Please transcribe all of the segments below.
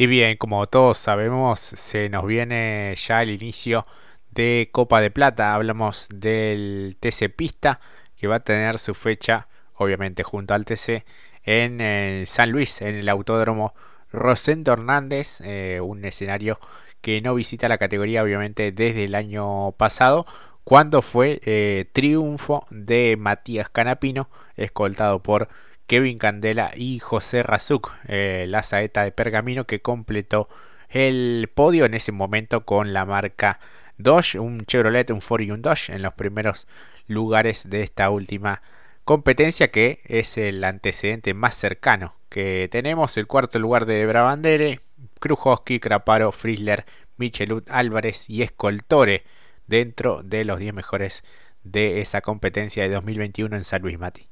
Y bien, como todos sabemos, se nos viene ya el inicio de Copa de Plata. Hablamos del TC Pista, que va a tener su fecha, obviamente junto al TC, en eh, San Luis, en el Autódromo Rosendo Hernández, eh, un escenario que no visita la categoría, obviamente, desde el año pasado, cuando fue eh, triunfo de Matías Canapino, escoltado por Kevin Candela y José Razuk, eh, la saeta de pergamino que completó el podio en ese momento con la marca Dodge, un Chevrolet, un Ford y un Dodge en los primeros lugares de esta última competencia que es el antecedente más cercano que tenemos. El cuarto lugar de Brabandere, Krujowski, Craparo, Frizzler, Michelut, Álvarez y Escoltore dentro de los 10 mejores de esa competencia de 2021 en San Luis Mati.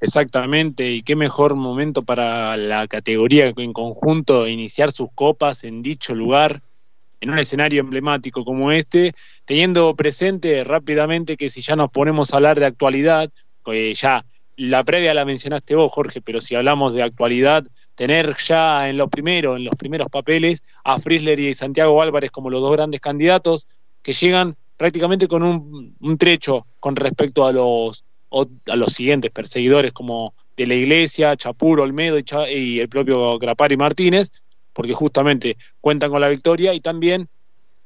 Exactamente, y qué mejor momento para la categoría en conjunto iniciar sus copas en dicho lugar, en un escenario emblemático como este, teniendo presente rápidamente que si ya nos ponemos a hablar de actualidad, ya la previa la mencionaste vos, Jorge, pero si hablamos de actualidad, tener ya en lo primero, en los primeros papeles, a Frisler y Santiago Álvarez como los dos grandes candidatos, que llegan prácticamente con un trecho con respecto a los a los siguientes perseguidores como de la Iglesia, Chapur, Olmedo y, el propio Grapari Martínez, porque justamente cuentan con la victoria y también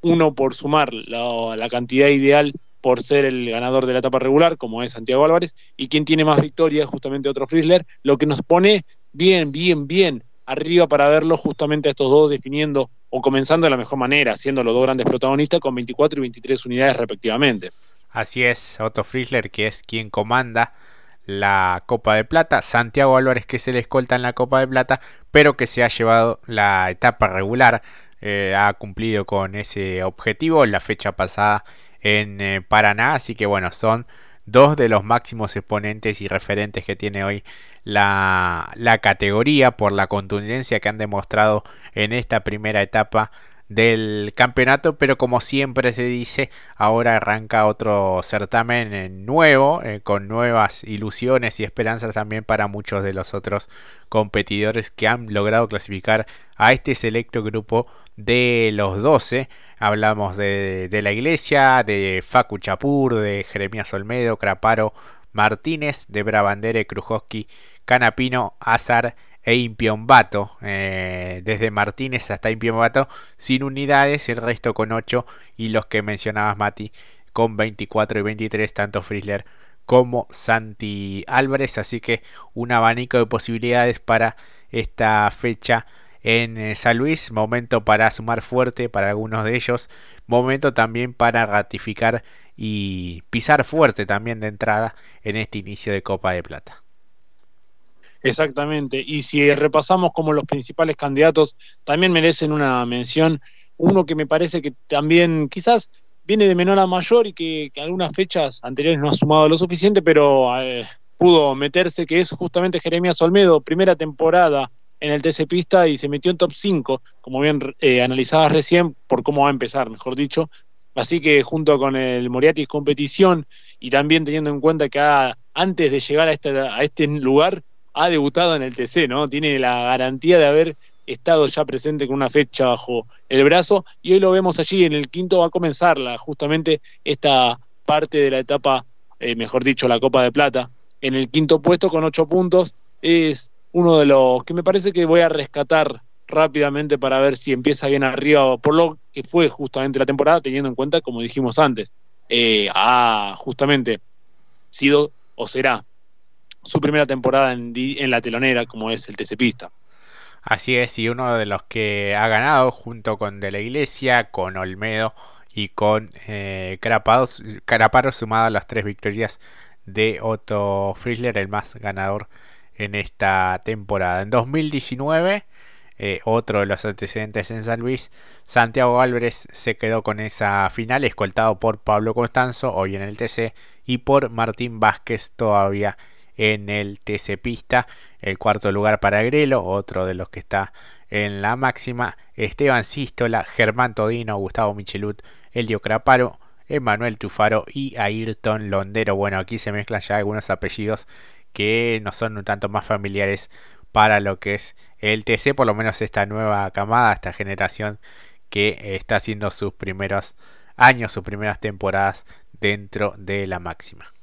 uno por sumar la, cantidad ideal por ser el ganador de la etapa regular, como es Santiago Álvarez, y quien tiene más victorias, justamente otro Frizzler, lo que nos pone bien, bien, bien arriba para verlo justamente a estos dos definiendo o comenzando de la mejor manera, siendo los dos grandes protagonistas con 24 y 23 unidades respectivamente. Así es, Otto Frizzler, que es quien comanda la Copa de Plata, Santiago Álvarez que se le escolta en la Copa de Plata, pero que se ha llevado la etapa regular, eh, ha cumplido con ese objetivo la fecha pasada en eh, Paraná, así que bueno, son dos de los máximos exponentes y referentes que tiene hoy la, la categoría por la contundencia que han demostrado en esta primera etapa del campeonato, pero como siempre se dice, ahora arranca otro certamen eh, nuevo, eh, con nuevas ilusiones y esperanzas también para muchos de los otros competidores que han logrado clasificar a este selecto grupo de los 12. Hablamos de, de la iglesia, de Facu Chapur, de Jeremías Olmedo, Craparo, Martínez, de Brabandere, Krujowski, Canapino, Azar e Impiombato, eh, desde Martínez hasta Impiombato, sin unidades, el resto con 8 y los que mencionabas Mati con 24 y 23, tanto Frizzler como Santi Álvarez, así que un abanico de posibilidades para esta fecha en eh, San Luis, momento para sumar fuerte para algunos de ellos, momento también para ratificar y pisar fuerte también de entrada en este inicio de Copa de Plata. Exactamente. Y si repasamos como los principales candidatos, también merecen una mención. Uno que me parece que también quizás viene de menor a mayor y que, algunas fechas anteriores no ha sumado lo suficiente, pero eh, pudo meterse, que es justamente Jeremías Olmedo, primera temporada en el TC Pista y se metió en top 5, como bien eh, analizabas recién, por cómo va a empezar, mejor dicho. Así que junto con el Moriatis Competición y también teniendo en cuenta que antes de llegar a este, a este lugar ha debutado en el TC, ¿no? Tiene la garantía de haber estado ya presente con una fecha bajo el brazo y hoy lo vemos allí en el quinto va a comenzar justamente esta parte de la etapa, eh, mejor dicho, la Copa de Plata. En el quinto puesto con ocho puntos es uno de los que me parece que voy a rescatar rápidamente para ver si empieza bien arriba por lo que fue justamente la temporada, teniendo en cuenta, como dijimos antes, eh, ha justamente sido o será su primera temporada en, la telonera, como es el TC Pista. Así es, y uno de los que ha ganado junto con De la Iglesia, con Olmedo y con eh, Caraparo, sumado a las tres victorias de Otto Frizzler, el más ganador en esta temporada. En 2019, eh, otro de los antecedentes en San Luis, Santiago Álvarez se quedó con esa final, escoltado por Pablo Constanzo, hoy en el TC, y por Martín Vázquez, todavía en el TC Pista. El cuarto lugar para Grelo, otro de los que está en la máxima. Esteban Sístola, Germán Todino, Gustavo Michelut, Elio Craparo, Emanuel Tufaro y Ayrton Londero. Bueno, aquí se mezclan ya algunos apellidos que no son un tanto más familiares para lo que es el TC, por lo menos esta nueva camada, esta generación que está haciendo sus primeros años, sus primeras temporadas dentro de la máxima.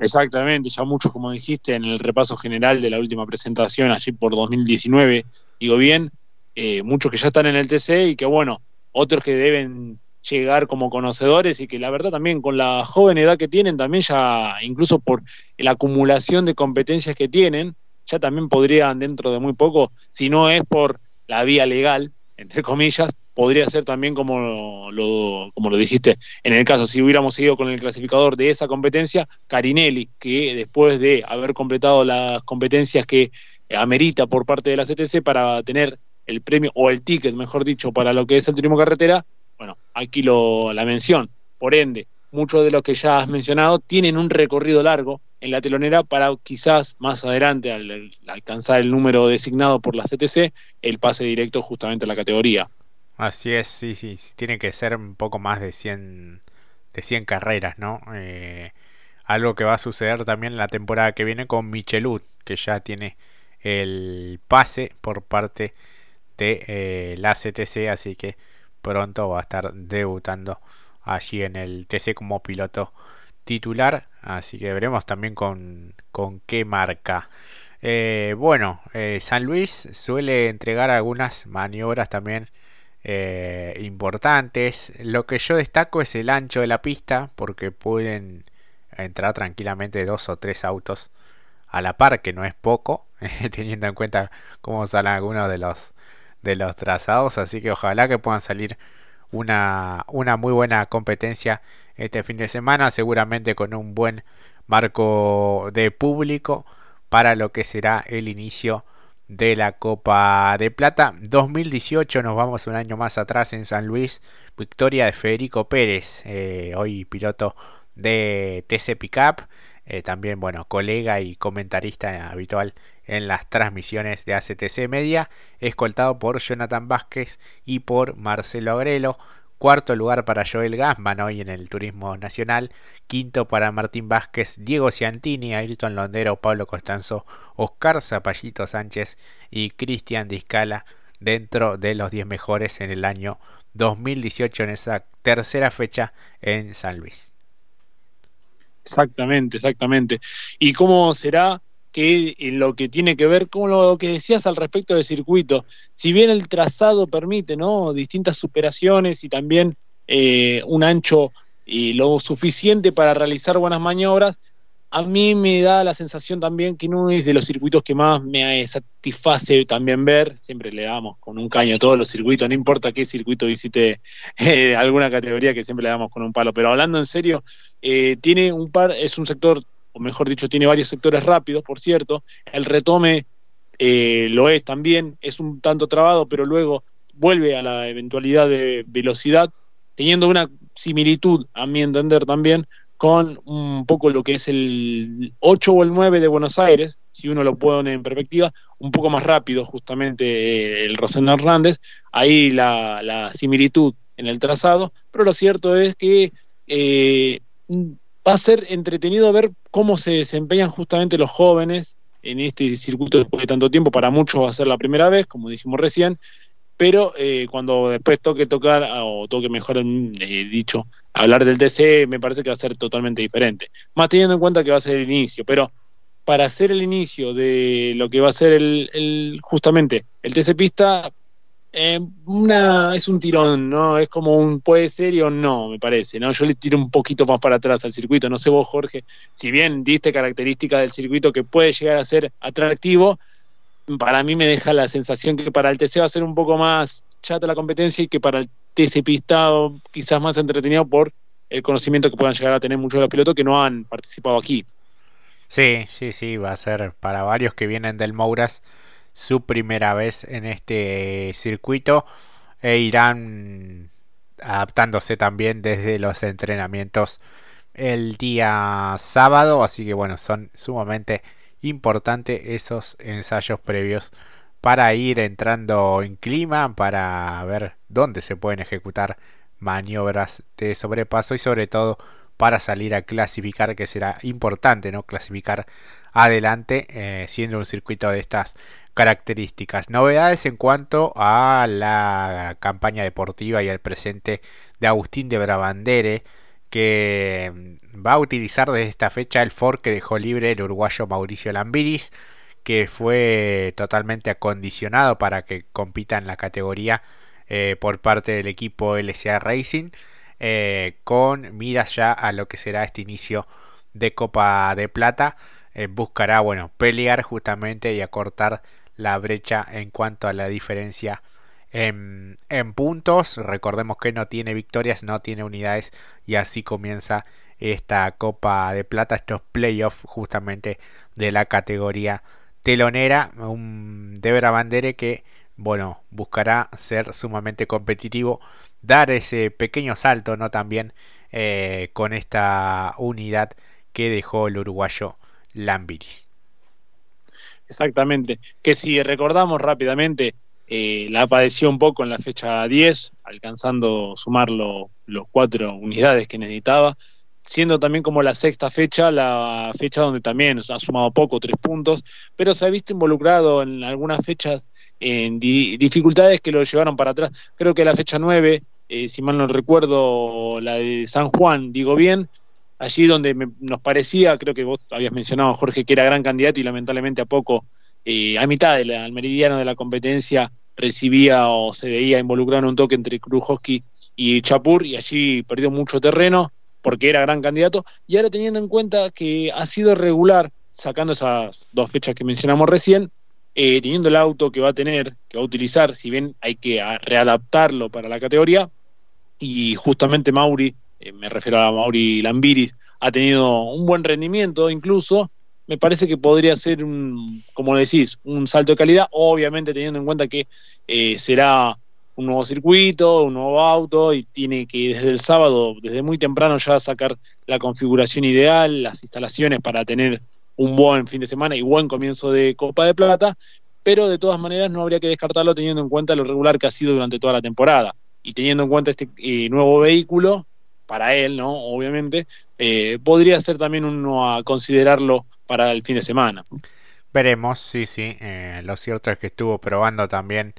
Exactamente, ya muchos, como dijiste, en el repaso general de la última presentación, allí por 2019, digo bien, eh, muchos que ya están en el TC y que bueno, otros que deben llegar como conocedores y que la verdad también con la joven edad que tienen, también ya incluso por la acumulación de competencias que tienen, ya también podrían dentro de muy poco, si no es por la vía legal, entre comillas, podría ser también como lo, como lo dijiste, en el caso, si hubiéramos seguido con el clasificador de esa competencia, Carinelli, que después de haber completado las competencias que amerita por parte de la CTC para tener el premio, o el ticket, mejor dicho, para lo que es el turismo carretera, bueno, aquí lo, la mención. Por ende, muchos de los que ya has mencionado tienen un recorrido largo en la telonera para quizás más adelante, al, alcanzar el número designado por la CTC, el pase directo justamente a la categoría. Así es, sí, sí, tiene que ser un poco más de 100, de 100 carreras, ¿no? Eh, algo que va a suceder también la temporada que viene con Michelud, que ya tiene el pase por parte de eh, la CTC, así que pronto va a estar debutando allí en el TC como piloto titular. Así que veremos también con, con qué marca. Eh, bueno, San Luis suele entregar algunas maniobras también eh, importantes. Lo que yo destaco es el ancho de la pista porque pueden entrar tranquilamente dos o tres autos a la par, que no es poco, teniendo en cuenta cómo salen algunos de los de los trazados. Así que ojalá que puedan salir una, una muy buena competencia este fin de semana. Seguramente con un buen marco de público para lo que será el inicio de la Copa de Plata. 2018 nos vamos un año más atrás en San Luis. Victoria de Federico Pérez eh, hoy piloto de TC Pickup eh, también bueno colega y comentarista habitual en las transmisiones de ACTC Media, escoltado por Jonathan Vázquez y por Marcelo Agrelo. Cuarto lugar para Joel Gassman hoy en el Turismo Nacional. Quinto para Martín Vázquez, Diego Ciantini, Ayrton Londero, Pablo Costanzo, Oscar Zapallito Sánchez y Cristian Discala dentro de los 10 mejores en el año 2018 en esa tercera fecha en San Luis. Exactamente, exactamente. ¿Y cómo será que en lo que tiene que ver con lo que decías al respecto del circuito, si bien el trazado permite ¿no? distintas superaciones y también eh, un ancho y lo suficiente para realizar buenas maniobras, a mí me da la sensación también que no es de los circuitos que más me satisface también ver. Siempre le damos con un caño a todos los circuitos, no importa qué circuito visite eh, alguna categoría que siempre le damos con un palo. Pero hablando en serio, eh, tiene un par, es un sector o mejor dicho, tiene varios sectores rápidos, por cierto. El retome eh, lo es también, es un tanto trabado, pero luego vuelve a la eventualidad de velocidad, teniendo una similitud, a mi entender también, con un poco lo que es el 8 o el 9 de Buenos Aires, si uno lo pone en perspectiva, un poco más rápido justamente eh, el Rosendo Hernández, ahí la, similitud en el trazado, pero lo cierto es que eh, va a ser entretenido ver cómo se desempeñan justamente los jóvenes en este circuito después de tanto tiempo. Para muchos va a ser la primera vez, como dijimos recién, pero eh, cuando después toque tocar, ah, o toque mejor eh, dicho, hablar del TC, me parece que va a ser totalmente diferente. Más teniendo en cuenta que va a ser el inicio, pero para hacer el inicio de lo que va a ser el justamente el TC Pista, eh, una, es un tirón, ¿no? Es como un puede ser y o no, me parece, ¿no? Yo le tiro un poquito más para atrás al circuito. No sé vos, Jorge, si bien diste características del circuito que puede llegar a ser atractivo, para mí me deja la sensación que para el TC va a ser un poco más chata la competencia y que para el TC pistado quizás más entretenido por el conocimiento que puedan llegar a tener muchos de los pilotos que no han participado aquí. Sí, sí, sí, va a ser para varios que vienen del Mouras su primera vez en este circuito e irán adaptándose también desde los entrenamientos el día sábado. Así que bueno son sumamente importantes esos ensayos previos para ir entrando en clima para ver dónde se pueden ejecutar maniobras de sobrepaso y sobre todo para salir a clasificar que será importante no clasificar adelante, eh, siendo un circuito de estas características. Novedades en cuanto a la campaña deportiva y al presente de Agustín de Brabandere, que mm, va a utilizar desde esta fecha el Ford que dejó libre el uruguayo Mauricio Lambiris, que fue totalmente acondicionado para que compita en la categoría eh, por parte del equipo LCA Racing, eh, con miras ya a lo que será este inicio de Copa de Plata. Eh, buscará, bueno, pelear justamente y acortar la brecha en cuanto a la diferencia en, puntos. Recordemos que no tiene victorias, no tiene unidades y así comienza esta Copa de Plata, estos playoffs justamente de la categoría telonera. Un Debra Bandere que, bueno, buscará ser sumamente competitivo, dar ese pequeño salto, ¿no? También eh, con esta unidad que dejó el uruguayo Lambiris. Exactamente. Que si recordamos rápidamente, eh, la padeció un poco en la fecha 10, alcanzando sumar los cuatro unidades que necesitaba, siendo también como la sexta fecha, la fecha donde también ha sumado poco, tres puntos, pero se ha visto involucrado en algunas fechas en dificultades que lo llevaron para atrás. Creo que la fecha 9, eh, si mal no recuerdo, la de San Juan, digo bien, allí donde nos parecía, creo que vos habías mencionado, Jorge, que era gran candidato y lamentablemente a poco, eh, a mitad del meridiano de la competencia, recibía o se veía involucrado en un toque entre Krujowski y Chapur y allí perdió mucho terreno porque era gran candidato. Y ahora teniendo en cuenta que ha sido regular, sacando esas dos fechas que mencionamos recién, eh, teniendo el auto que va a tener, que va a utilizar, si bien hay que readaptarlo para la categoría, y justamente Mauri eh, me refiero a Mauri Lambiris, ha tenido un buen rendimiento incluso, me parece que podría ser, un, como decís, un salto de calidad, obviamente teniendo en cuenta que eh, será un nuevo circuito, un nuevo auto y tiene que desde el sábado, desde muy temprano ya sacar la configuración ideal, las instalaciones para tener un buen fin de semana y buen comienzo de Copa de Plata, pero de todas maneras no habría que descartarlo teniendo en cuenta lo regular que ha sido durante toda la temporada. Y teniendo en cuenta este eh, nuevo vehículo para él, ¿no? Obviamente, eh, podría ser también uno a considerarlo para el fin de semana. Veremos, sí, sí. Eh, lo cierto es que estuvo probando también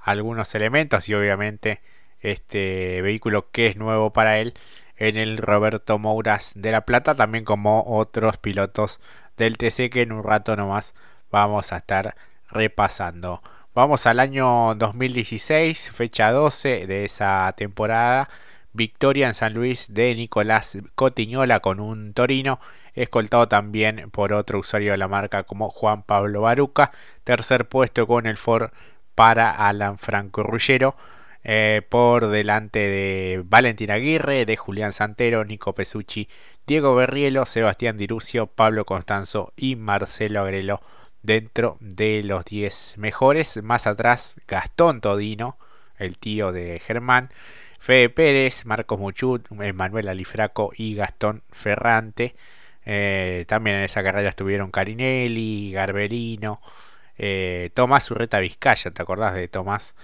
algunos elementos y obviamente este vehículo que es nuevo para él en el Roberto Mouras de La Plata, también como otros pilotos del TC que en un rato nomás vamos a estar repasando. Vamos al año 2016, fecha 12 de esa temporada victoria en San Luis de Nicolás Cotiñola con un Torino, escoltado también por otro usuario de la marca como Juan Pablo Baruca, tercer puesto con el Ford para Alan Franco Rullero, eh, por delante de Valentín Aguirre, de Julián Santero, Nico Pesucci, Diego Berrielo, Sebastián Dirucio, Pablo Constanzo y Marcelo Agrelo dentro de los 10 mejores. Más atrás, Gastón Todino, el tío de Germán, Fede Pérez, Marcos Muchut, Manuel Alifraco y Gastón Ferrante. Eh, también en esa carrera estuvieron Carinelli, Garberino, eh, Tomás Urreta Vizcaya, ¿te acordás de Tomás?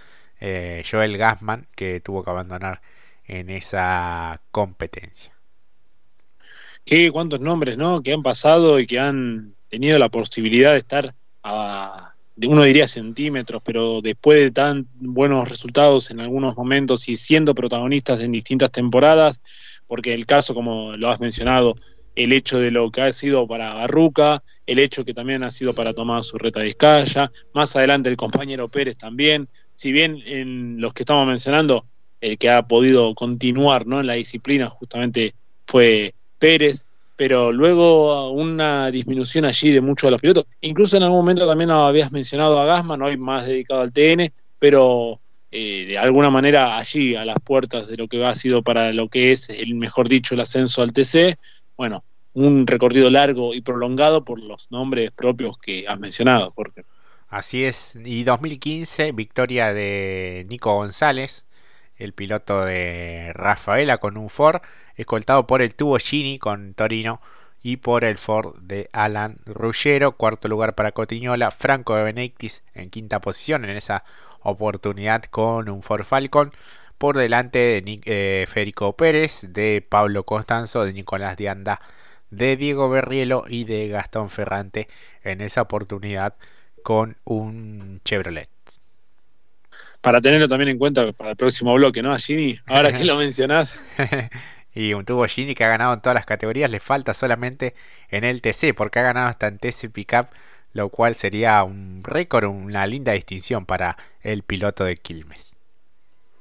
Eh, Joel Gassman, que tuvo que abandonar en esa competencia. Qué cuántos nombres, ¿no? Que han pasado y que han tenido la posibilidad de estar a, uno diría centímetros, pero después de tan buenos resultados en algunos momentos y siendo protagonistas en distintas temporadas, porque el caso, como lo has mencionado, el hecho de lo que ha sido para Barruca, el hecho que también ha sido para Tomás Urreta Vizcaya, más adelante el compañero Pérez también, si bien en los que estamos mencionando, el que ha podido continuar ¿no? en la disciplina justamente fue Pérez, pero luego una disminución allí de muchos de los pilotos. Incluso en algún momento también habías mencionado a Gasman, hoy más dedicado al TN, pero eh, de alguna manera allí, a las puertas de lo que ha sido para lo que es, el mejor dicho, el ascenso al TC, bueno, un recorrido largo y prolongado por los nombres propios que has mencionado, Jorge. Así es, y 2015, victoria de Nico González, el piloto de Rafaela con un Ford escoltado por el Tubo Gini con Torino y por el Ford de Alan Ruggero, cuarto lugar para Cotiñola, Franco de Benedictis en quinta posición en esa oportunidad con un Ford Falcon, por delante de eh, Federico Pérez, de Pablo Constanzo, de Nicolás Dianda, de Diego Berrielo y de Gastón Ferrante en esa oportunidad con un Chevrolet. Para tenerlo también en cuenta para el próximo bloque, ¿no, Gini? Ahora que lo mencionás. y un tubo Gini que ha ganado en todas las categorías, le falta solamente en el TC, porque ha ganado hasta en TC Pickup, lo cual sería un récord, una linda distinción para el piloto de Quilmes.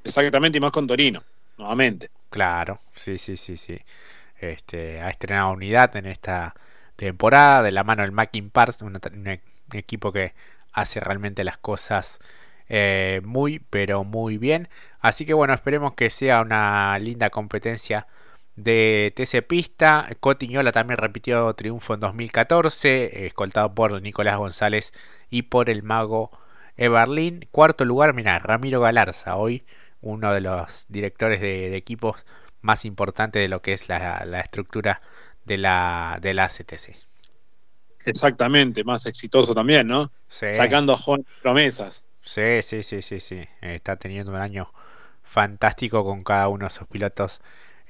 Exactamente, y más con Torino, nuevamente. Claro, sí, sí, sí, sí. Este, ha estrenado unidad en esta temporada de la mano del Mackin Parts, un, equipo que hace realmente las cosas eh, muy, pero muy bien. Así que bueno, esperemos que sea una linda competencia de TC Pista. Cotiñola también repitió triunfo en 2014, escoltado por Nicolás González y por el mago Everlin. Cuarto lugar, mira, Ramiro Galarza, hoy uno de los directores de equipos más importante de lo que es la, estructura de la, de la CTC. Exactamente, más exitoso también, ¿no? Sacando jóvenes promesas. Sí, sí, sí, sí, sí. Está teniendo un año fantástico con cada uno de sus pilotos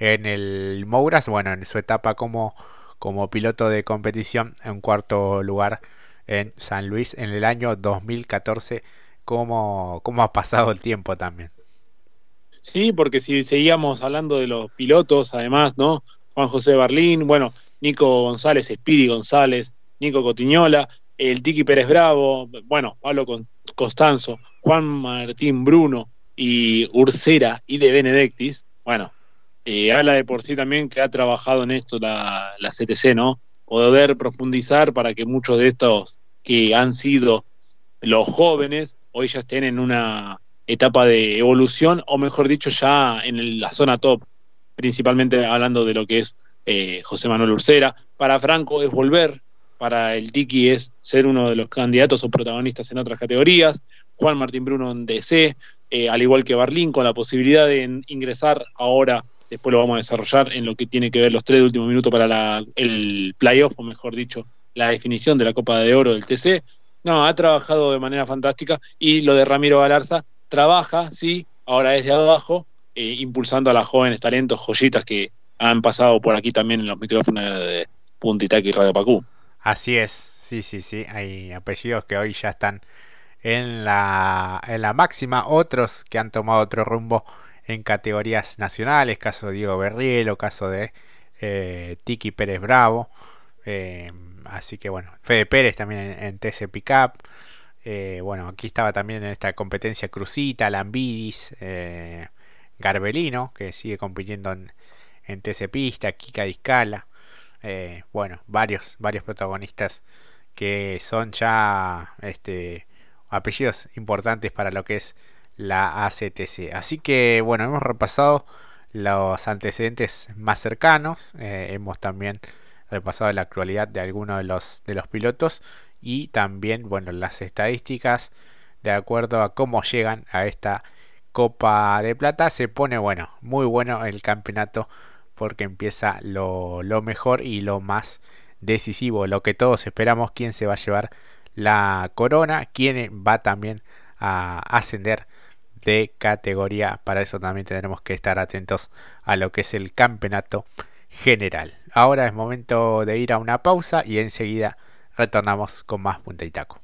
en el Mouras. Bueno, en su etapa como, como piloto de competición, en cuarto lugar en San Luis en el año 2014. ¿Cómo, cómo ha pasado el tiempo también? Sí, porque si seguíamos hablando de los pilotos, además, ¿no? Juan José Barlín, bueno, Nico González, Speedy González, Nico Cotiñola, el Tiki Pérez Bravo, bueno, Pablo Costanzo, Juan Martín Bruno y Ursera y de Benedictis, bueno, eh, habla de por sí también que ha trabajado en esto la, la CTC, ¿no? Poder profundizar para que muchos de estos que han sido los jóvenes hoy ya estén en una etapa de evolución, o mejor dicho, ya en la zona top, principalmente hablando de lo que es eh, José Manuel Ursera. Para Franco es volver, para el Tiki es ser uno de los candidatos o protagonistas en otras categorías, Juan Martín Bruno en DC, eh, al igual que Barlín, con la posibilidad de ingresar ahora, después lo vamos a desarrollar en lo que tiene que ver los tres últimos minutos para el playoff, o mejor dicho, la definición de la Copa de Oro del TC. No, ha trabajado de manera fantástica y lo de Ramiro Galarza trabaja, sí, ahora es de abajo, eh, impulsando a las jóvenes talentos, joyitas que han pasado por aquí también en los micrófonos de Puntitac y Radio Pacú. Así es, sí, sí, sí, hay apellidos que hoy ya están en la, en la máxima, otros que han tomado otro rumbo en categorías nacionales, caso de Diego Berrielo, caso de eh, Tiki Pérez Bravo, eh, así que bueno, Fede Pérez también en, en TC Pickup, eh, bueno, aquí estaba también en esta competencia Cruzita, Lambidis, eh, Garbelino, que sigue compitiendo en, en TC Pista, Kika Discala. Bueno, varios, varios protagonistas que son ya este, apellidos importantes para lo que es la ACTC. Así que bueno, hemos repasado los antecedentes más cercanos, hemos también repasado la actualidad de algunos de los, de los pilotos y también bueno las estadísticas de acuerdo a cómo llegan a esta Copa de Plata se pone bueno muy bueno el campeonato porque empieza lo, mejor y lo más decisivo lo que todos esperamos quién se va a llevar la corona quién va también a ascender de categoría para eso también tendremos que estar atentos a lo que es el campeonato general ahora es momento de ir a una pausa y enseguida retornamos con más Punta y Taco.